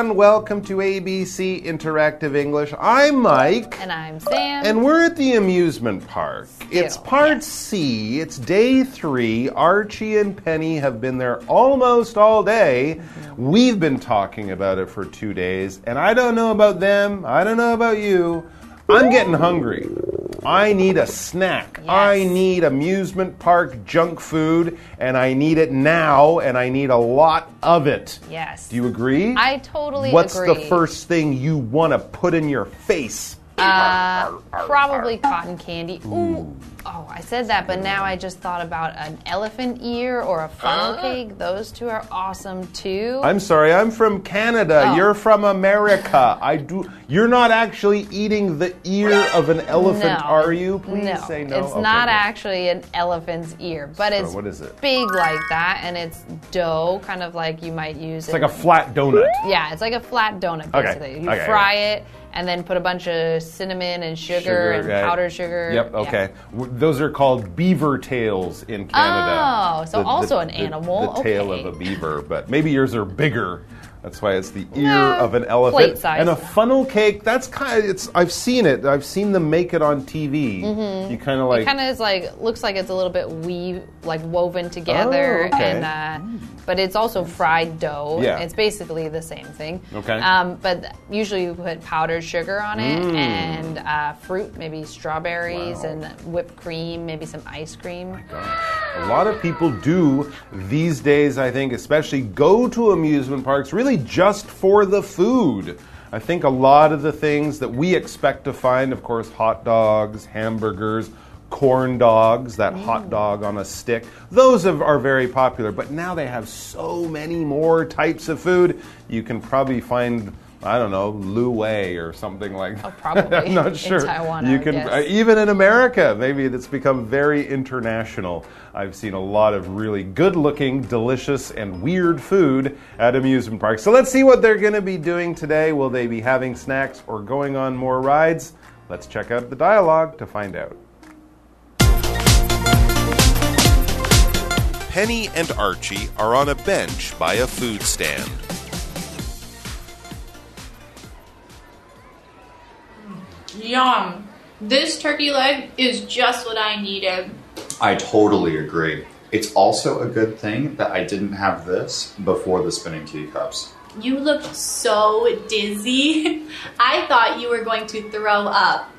Everyone. Welcome to ABC Interactive English. I'm Mike. And I'm Sam. And we're at the amusement park. It's part yes. C. It's day three. Archie and Penny have been there almost all day. Mm-hmm. We've been talking about it for two days. And I don't know about them. I don't know about you. I'm getting hungry. I need a snack. I need amusement park junk food, and I need it now, and I need a lot of it. Yes. Do you agree? I totally agree. What's agree. the first thing you want to put in your face? Uh, probably cotton candy. Ooh. Oh, I said that, but now I just thought about an elephant ear or a funnel ah. cake. Those two are awesome too. I'm sorry, I'm from Canada. Oh. You're from America. I do. You're not actually eating the ear of an elephant, no, are you? Please no, say no. It's Okay, not good. actually an elephant's ear, but it's what is it? big like that, and it's dough, kind of like you might use. It's like a flat donut. yeah, it's like a flat donut Okay. You okay, fry it and then put a bunch of cinnamon and sugar, and right. powdered sugar. Yep. Okay. W- Those are called beaver tails in Canada. Oh, so also an animal. The, tail Okay. of a beaver, but maybe yours are bigger. That's why it's the ear of an elephant. plate size. And a funnel cake. That's kind of. It's. I've seen it. I've seen them make it on TV. You kind of like. Mm-hmm. kind of is like looks like it's a little bit weave like woven together Oh, okay. and uh, but it's also fried dough Yeah. it's basically the same thing Okay. um, but usually you put powdered sugar on it and uh, fruit maybe strawberries Mm. Wow. and whipped cream maybe some ice cream A lot of people do these days, I think, especially go to amusement parks really just for the food. I think a lot of the things that we expect to find, of course, hot dogs, hamburgers, corn dogs, that hot mm. dog on a stick, those have, are very popular. But now they have so many more types of food. You can probably find. I don't know, Lu Wei or something like that. Oh, probably. I'm not In sure. Taiwan, you would can guess. uh, even in America, maybe it's become very international. I've seen a lot of really good looking, delicious, and weird food at amusement parks. So let's see what they're going to be doing today. Will they be having snacks or going on more rides? Let's check out the dialogue to find out. Penny and Archie are on a bench by a food stand. Yum. This turkey leg is just what I needed. I totally agree. It's also a good thing that I didn't have this before the spinning teacups. You looked so dizzy. I thought you were going to throw up.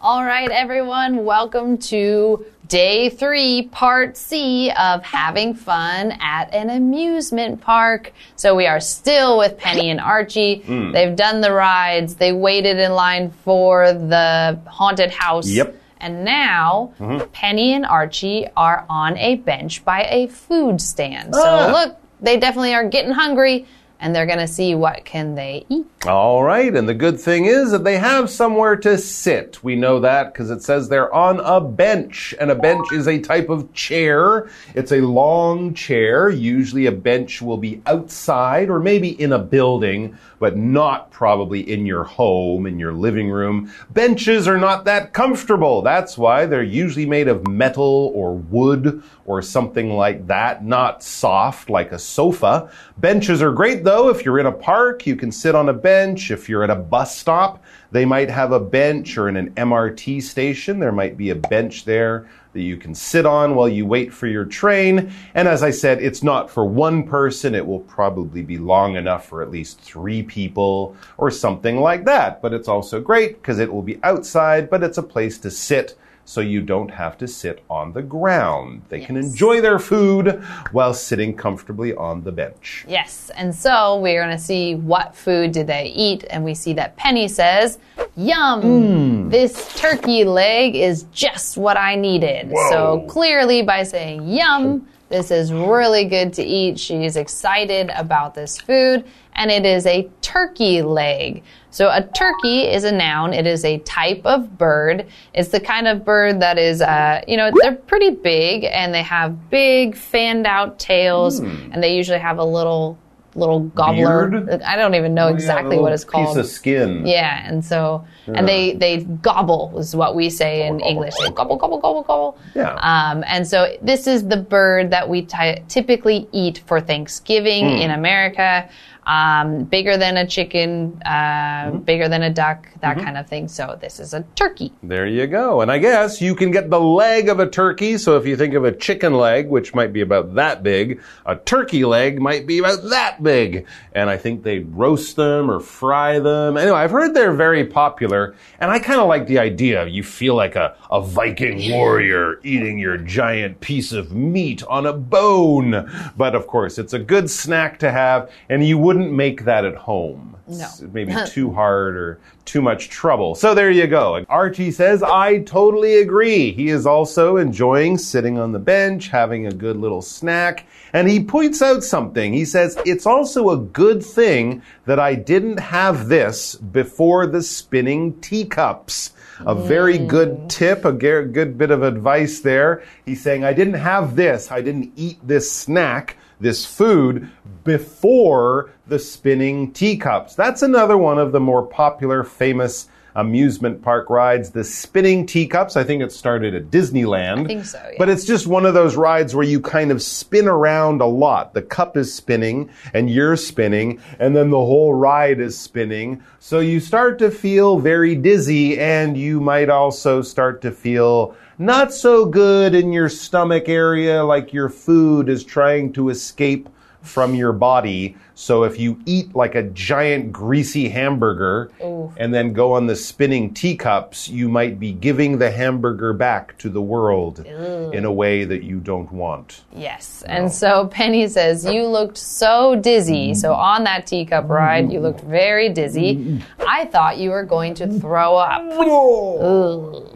all right everyone welcome to day three part c of having fun at an amusement park. So we are still with penny and archie. Hmm. they've done the rides. They waited in line for the haunted house. Yep. and now penny and archie are on a bench by a food stand. So Ah. look they definitely are getting hungry and they're gonna see what can they eat All right, and the good thing is that they have somewhere to sit. We know that because it says they're on a bench, and a bench is a type of chair. It's a long chair. Usually, a bench will be outside or maybe in a building, but not probably in your home, in your living room. Benches are not that comfortable. That's why they're usually made of metal or wood or something like that, not soft like a sofa. Benches are great though. If you're in a park, you can sit on a bench. If you're at a bus stop, they might have a bench or in an MRT station, there might be a bench there that you can sit on while you wait for your train. And as I said, it's not for one person. It will probably be long enough for at least three people or something like that. But it's also great because it will be outside, but it's a place to sit so you don't have to sit on the ground. They can enjoy their food while sitting comfortably on the bench. Yes, and so we're going to see what food did they eat, and we see that Penny says, "Yum! Hmm. This turkey leg is just what I needed." So clearly, by saying "Yum," this is really good to eat. She's excited about this food, and it is a turkey leg. So a turkey is a noun. It is a type of bird. It's the kind of bird that is, uh, you know, they're pretty big and they have big fanned out tails, and they usually have a little little gobbler. Beard? I don't even know Oh, exactly the what it's called. Piece of skin. Yeah, and so and they they gobble is what we say in Gobble, English. gobble, gobble gobble gobble gobble. Yeah. Um, and so this is the bird that we ty typically eat for Thanksgiving Hmm. in America. Um, bigger than a chicken, uh, Mm-hmm. bigger than a duck, that kind of thing. So this is a turkey. There you go. And I guess you can get the leg of a turkey. So if you think of a chicken leg, which might be about that big, a turkey leg might be about that big. And I think they roast them or fry them. Anyway, I've heard they're very popular. And I kind of like the idea. You feel like a, a Viking warrior eating your giant piece of meat on a bone. But of course, it's a good snack to have. And you wouldn't make that at home. No. It's maybe too hard or too much trouble. So there you go. Archie says, I totally agree. He is also enjoying sitting on the bench, having a good little snack. And he points out something. He says, It's also a good thing that I didn't have this before the spinning teacups. A very mm. good tip, a good bit of advice there. He's saying, I didn't have this, I didn't eat this snack, this food, before the spinning teacups. That's another one of the more popular, famous amusement park rides, the spinning teacups. I think it started at Disneyland. I think so, yeah. But it's just one of those rides where you kind of spin around a lot. The cup is spinning and you're spinning and then the whole ride is spinning. So you start to feel very dizzy and you might also start to feel not so good in your stomach area like your food is trying to escape from your body. So if you eat like a giant greasy hamburger and then go on the spinning teacups, you might be giving the hamburger back to the world in a way that you don't want. Yes. And so Penny says, You looked so dizzy. Mm. So on that teacup ride, you looked very dizzy. Mm. I thought you were going to throw up.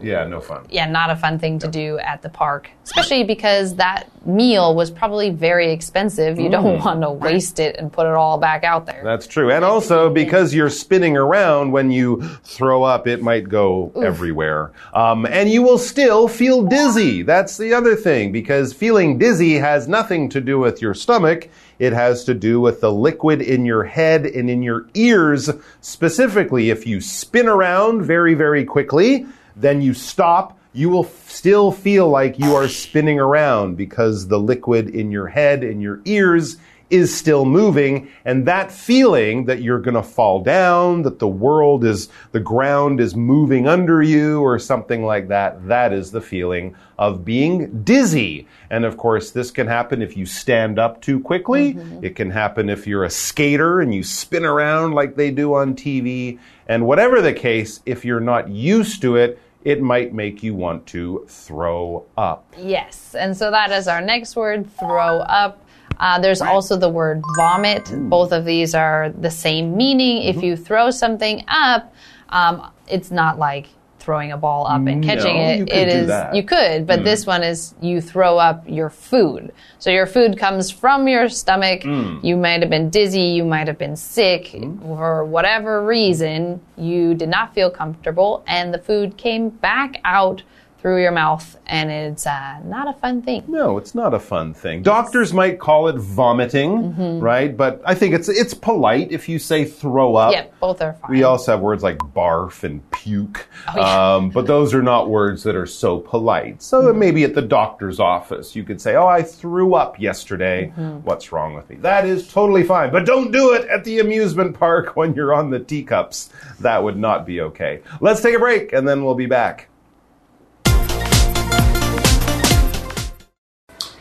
Yeah, no fun. Yeah, not a fun thing to do at the park, especially because that meal was probably very expensive. You don't mm. want to waste it and put it all back out there. That's true. And also because you're spinning around when you throw up, it might go everywhere. Um, and you will still feel dizzy. That's the other thing because feeling dizzy has nothing to do with your stomach. It has to do with the liquid in your head and in your ears. Specifically, if you spin around very, very quickly, then you stop you will still feel like you are spinning around because the liquid in your head and your ears is still moving. And that feeling that you're going to fall down, that the world is, the ground is moving under you or something like that, that is the feeling of being dizzy. And of course, this can happen if you stand up too quickly. Mm-hmm. It can happen if you're a skater and you spin around like they do on TV. And whatever the case, if you're not used to it, it might make you want to throw up. Yes. And so that is our next word, throw up. Uh, there's also the word vomit. Both of these are the same meaning. If you throw something up, um, it's not like throwing a ball up and catching No, it. it is that. you could, but this one is you throw up your food. So your food comes from your stomach. You might have been dizzy, you might have been sick for whatever reason. You did not feel comfortable, and the food came back out through your mouth, and it's uh, not a fun thing. No, it's not a fun thing. Doctors might call it vomiting, right? But I think it's it's polite if you say throw up. Yeah, both are fine. We also have words like barf and puke, Oh, yeah. um, but those are not words that are so polite. So Mm-hmm. maybe at the doctor's office, you could say, "Oh, I threw up yesterday. Mm-hmm. What's wrong with me?" That is totally fine, but don't do it at the amusement park when you're on the teacups. That would not be okay. Let's take a break, and then we'll be back.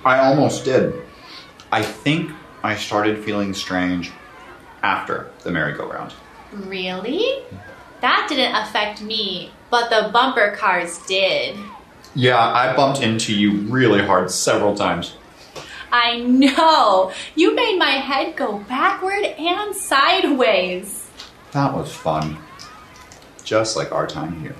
I almost did. I think I started feeling strange after the merry-go-round. Really? That didn't affect me, but the bumper cars did. Yeah, I bumped into you really hard several times. I know. You made my head go backward and sideways. That was fun. Just like our time here.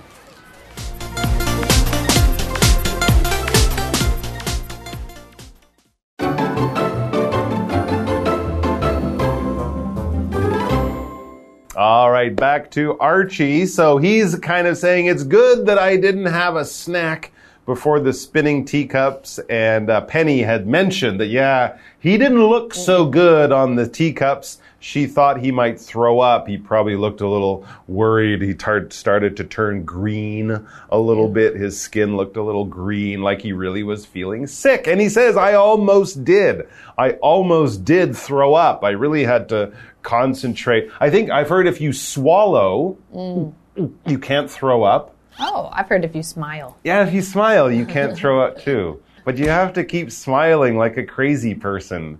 Right, back to Archie. So he's kind of saying it's good that I didn't have a snack before the spinning teacups. And uh, Penny had mentioned that, yeah, he didn't look so good on the teacups. she thought he might throw up. He probably looked a little worried. He tar- started to turn green a little bit. His skin looked a little green, like he really was feeling sick. And he says, I almost did. I almost did throw up. I really had to concentrate. I think I've heard if you swallow, you can't throw up. Oh, I've heard if you smile. Yeah, if you smile, you can't throw up too. But you have to keep smiling like a crazy person.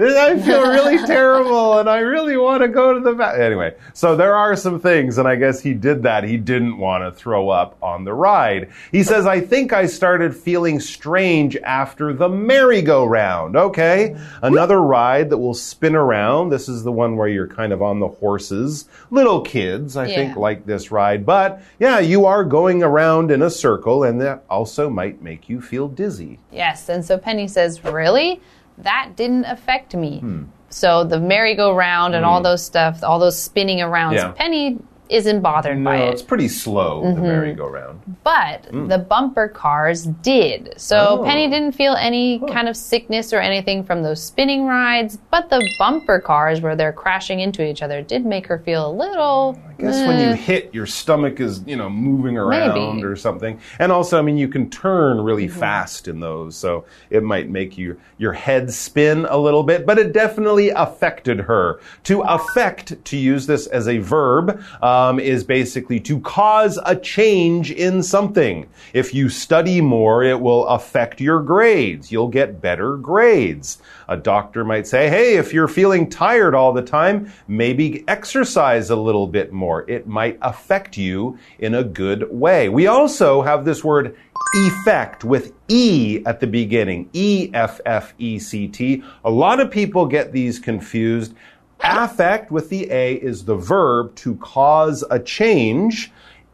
I feel really terrible and I really want to go to the bathroom. Anyway, so there are some things, and I guess he did that. He didn't want to throw up on the ride. He says, I think I started feeling strange after the merry-go-round. Okay, another ride that will spin around. This is the one where you're kind of on the horses. Little kids, I think, like this ride. But yeah, you are going around in a circle, and that also might make you feel dizzy. Yes, and so Penny says, Really? That didn't affect me. Hmm. So the merry-go-round and all hmm. those stuff, all those spinning arounds, Yeah. Penny isn't bothered No, by it. it's pretty slow, the mm-hmm. merry-go-round. But hmm. the bumper cars did. So Oh. Penny didn't feel any kind of sickness or anything from those spinning rides, but the bumper cars where they're crashing into each other did make her feel a little. I guess when you eh. hit, your stomach is, you know, moving around Maybe. or something. And also, I mean, you can turn really fast in those, so it might make you your head spin a little bit, but it definitely affected her. To affect, to use this as a verb, um, is basically to cause a change in something. If you study more, it will affect your grades. You'll get better grades. A doctor might say, hey, if you're feeling tired all the time, maybe exercise a little bit more. It might affect you in a good way. We also have this word effect with E at the beginning. E F F E C T. A lot of people get these confused. Affect with the A is the verb to cause a change.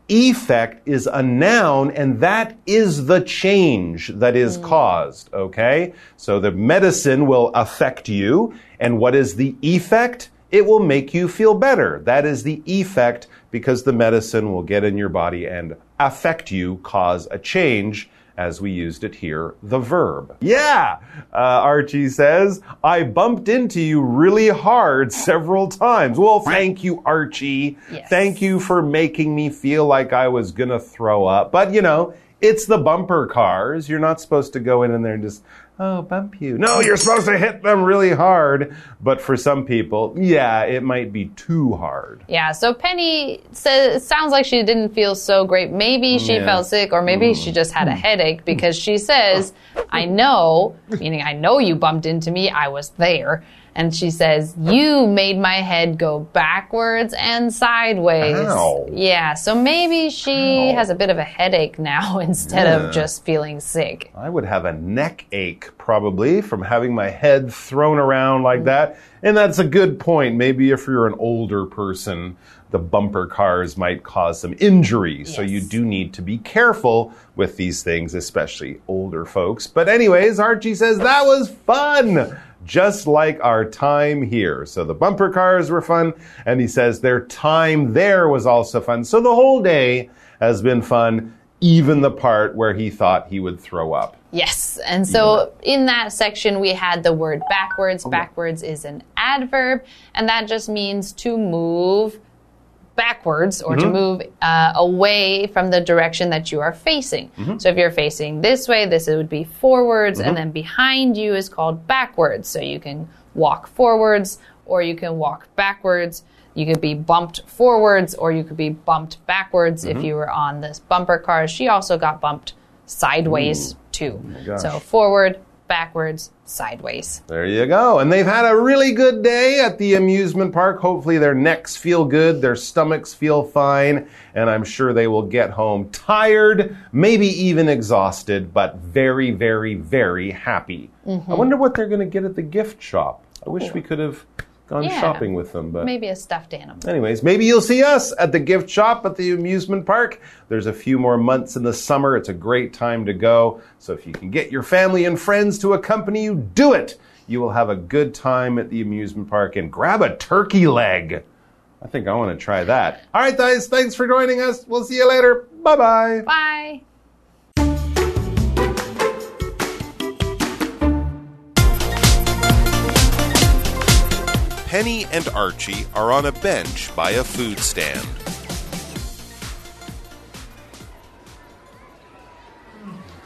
Effect is a noun, and that is the change that is hmm. caused, okay? So the medicine will affect you, and what is the effect? It will make you feel better. That is the effect because the medicine will get in your body and affect you, cause a change as we used it here, the verb. Yeah, uh, Archie says, I bumped into you really hard several times. Well, thank you, Archie. Yes. Thank you for making me feel like I was gonna throw up. But you know, it's the bumper cars. You're not supposed to go in and there and just, oh, bump you. No, oh. you're supposed to hit them really hard. But for some people, yeah, it might be too hard. Yeah, so Penny says it sounds like she didn't feel so great. Maybe she Yeah. felt sick, or maybe she just had a hmm. headache because she says, I know, meaning I know you bumped into me, I was there. And she says, You made my head go backwards and sideways. Ow. Yeah, so maybe she Ow. has a bit of a headache now instead Yeah. of just feeling sick. I would have a neck ache probably from having my head thrown around like mm. that. And that's a good point. Maybe if you're an older person, the bumper cars might cause some injury. So you do need to be careful with these things, especially older folks. But, anyways, Archie says that was fun. Just like our time here. So the bumper cars were fun. And he says their time there was also fun. So the whole day has been fun, even the part where he thought he would throw up. Yes. And so in that section, we had the word backwards. Oh. Backwards is an adverb, and that just means to move backwards or to mm-hmm. move uh, away from the direction that you are facing. Mm-hmm. So if you're facing this way, this would be forwards, and mm-hmm. then behind you is called backwards. So you can walk forwards or you can walk backwards. You could be bumped forwards or you could be bumped backwards if you were on this bumper car. She also got bumped sideways too. Oh gosh. So forward, backwards, sideways. There you go. And they've had a really good day at the amusement park. Hopefully, their necks feel good, their stomachs feel fine, and I'm sure they will get home tired, maybe even exhausted, but very, very, very happy. Mm-hmm. I wonder what they're going to get at the gift shop. I wish we could have gone Yeah. shopping with them, but. Maybe a stuffed animal. Anyways, maybe you'll see us at the gift shop at the amusement park. There's a few more months in the summer. It's a great time to go. So if you can get your family and friends to accompany you, do it. You will have a good time at the amusement park and grab a turkey leg. I think I want to try that. All right, guys, thanks for joining us. We'll see you later. Bye bye. Bye. Penny and Archie are on a bench by a food stand.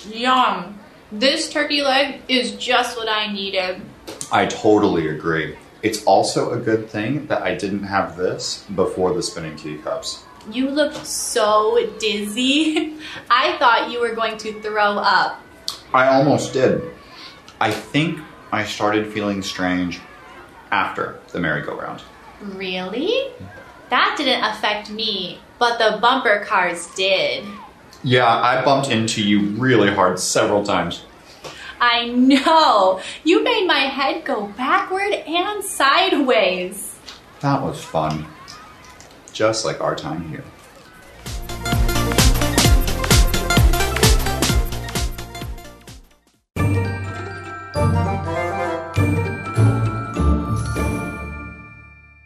Yum. This turkey leg is just what I needed. I totally agree. It's also a good thing that I didn't have this before the spinning teacups. You looked so dizzy. I thought you were going to throw up. I almost did. I think I started feeling strange after the merry-go-round. Really? That didn't affect me, but the bumper cars did. Yeah, I bumped into you really hard several times. I know. You made my head go backward and sideways. That was fun. Just like our time here.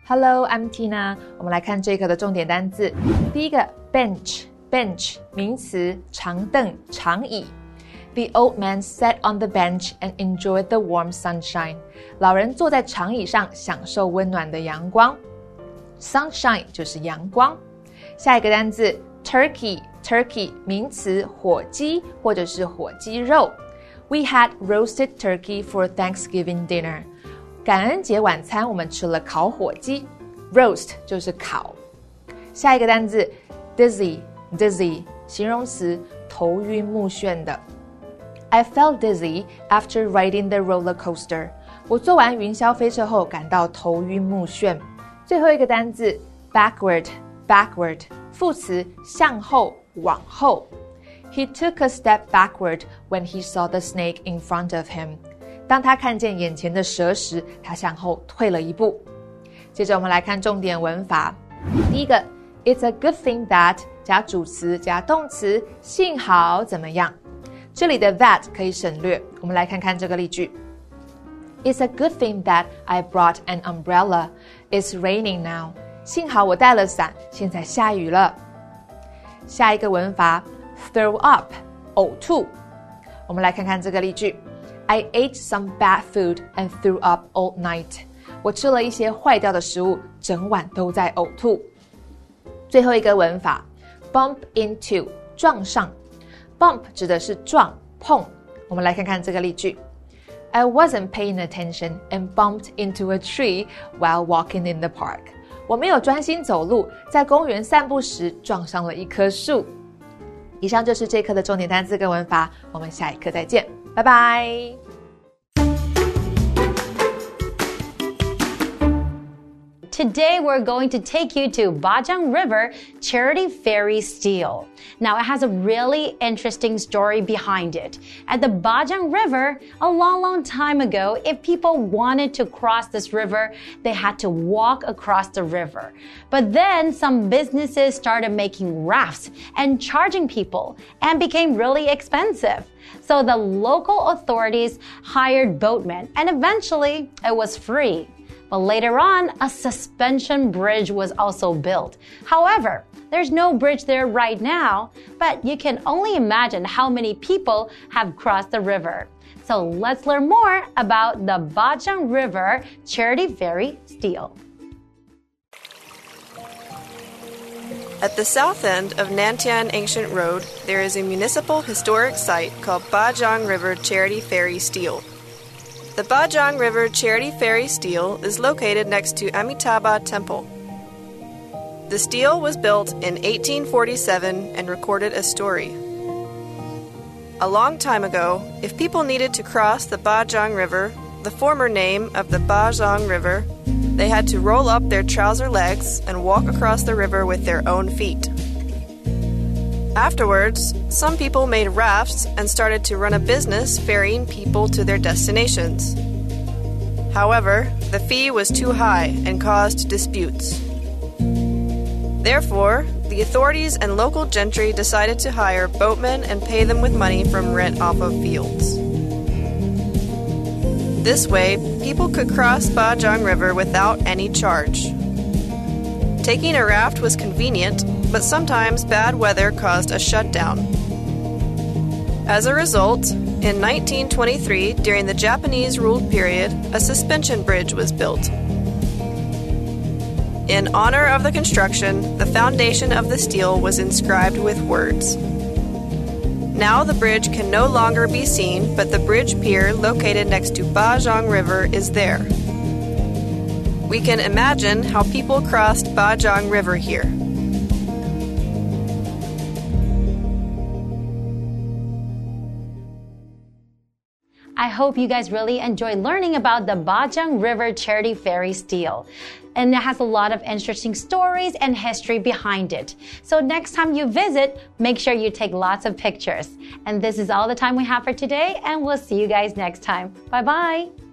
Hello, I'm Tina。我们来看这一课的重点单词。第一个，bench，bench 名词，长凳、长椅。The old man sat on the bench and enjoyed the warm sunshine。老人坐在长椅上，享受温暖的阳光。Sunshine 就是阳光。下一个单词，turkey，turkey 名词，火鸡或者是火鸡肉。We had roasted turkey for Thanksgiving dinner。 感恩节晚餐我们吃了烤火鸡，roast 就是烤。下一个单词，dizzy，dizzy 形容词，头晕目眩的。I felt dizzy after riding the roller coaster。我坐完云霄飞车后感到头晕目眩。最后一个单词，backward，backward 副词，向后往后。He took a step backward when he saw the snake in front of him。 当他看见眼前的蛇时，他向后退了一步。接着我们来看重点文法。第一个，It's a good thing that 加主词加动词，幸好怎么样？这里的 that 可以省略。我们来看看这个例句。It's a good thing that I brought an umbrella. It's raining now. 幸好我带了伞，现在下雨了。下一个文法，throw up，呕吐。我们来看看这个例句。I ate some bad food and threw up all night. 我吃了一些坏掉的食物，整晚都在呕吐。最后一个文法，bump into 撞上，bump 指的是撞碰。我们来看看这个例句：I wasn't paying attention and bumped into a tree while walking in the park. 我没有专心走路，在公园散步时撞上了一棵树。以上就是这课的重点单词跟文法，我们下一课再见。拜拜。Today we're going to take you to Bajang River Charity Ferry Stele. Now it has a really interesting story behind it. At the Bajang River, a long, long time ago, if people wanted to cross this river, they had to walk across the river. But then some businesses started making rafts and charging people and became really expensive. So the local authorities hired boatmen and eventually it was free. But later on, a suspension bridge was also built. However, there's no bridge there right now, but you can only imagine how many people have crossed the river. So let's learn more about the Bajang River Charity Ferry Stele. At the south end of Nantian Ancient Road, there is a municipal historic site called Bajang River Charity Ferry Stele. The Bajang River Charity Ferry Stele is located next to Amitabha Temple. The stele was built in 1847 and recorded a story. A long time ago, if people needed to cross the Bajang River, the former name of the Bajang River, they had to roll up their trouser legs and walk across the river with their own feet. Afterwards, some people made rafts and started to run a business ferrying people to their destinations. However, the fee was too high and caused disputes. Therefore, the authorities and local gentry decided to hire boatmen and pay them with money from rent off of fields. This way, people could cross Bajang River without any charge. Taking a raft was convenient, but sometimes bad weather caused a shutdown. As a result, in 1923, during the Japanese ruled period, a suspension bridge was built. In honor of the construction, the foundation of the stele was inscribed with words. Now the bridge can no longer be seen, but the bridge pier located next to Bajang River is there. We can imagine how people crossed Bajang River here. I hope you guys really enjoy learning about the Bajang River Charity Ferry Stele. And it has a lot of interesting stories and history behind it. So next time you visit, make sure you take lots of pictures. And this is all the time we have for today, and we'll see you guys next time. Bye bye.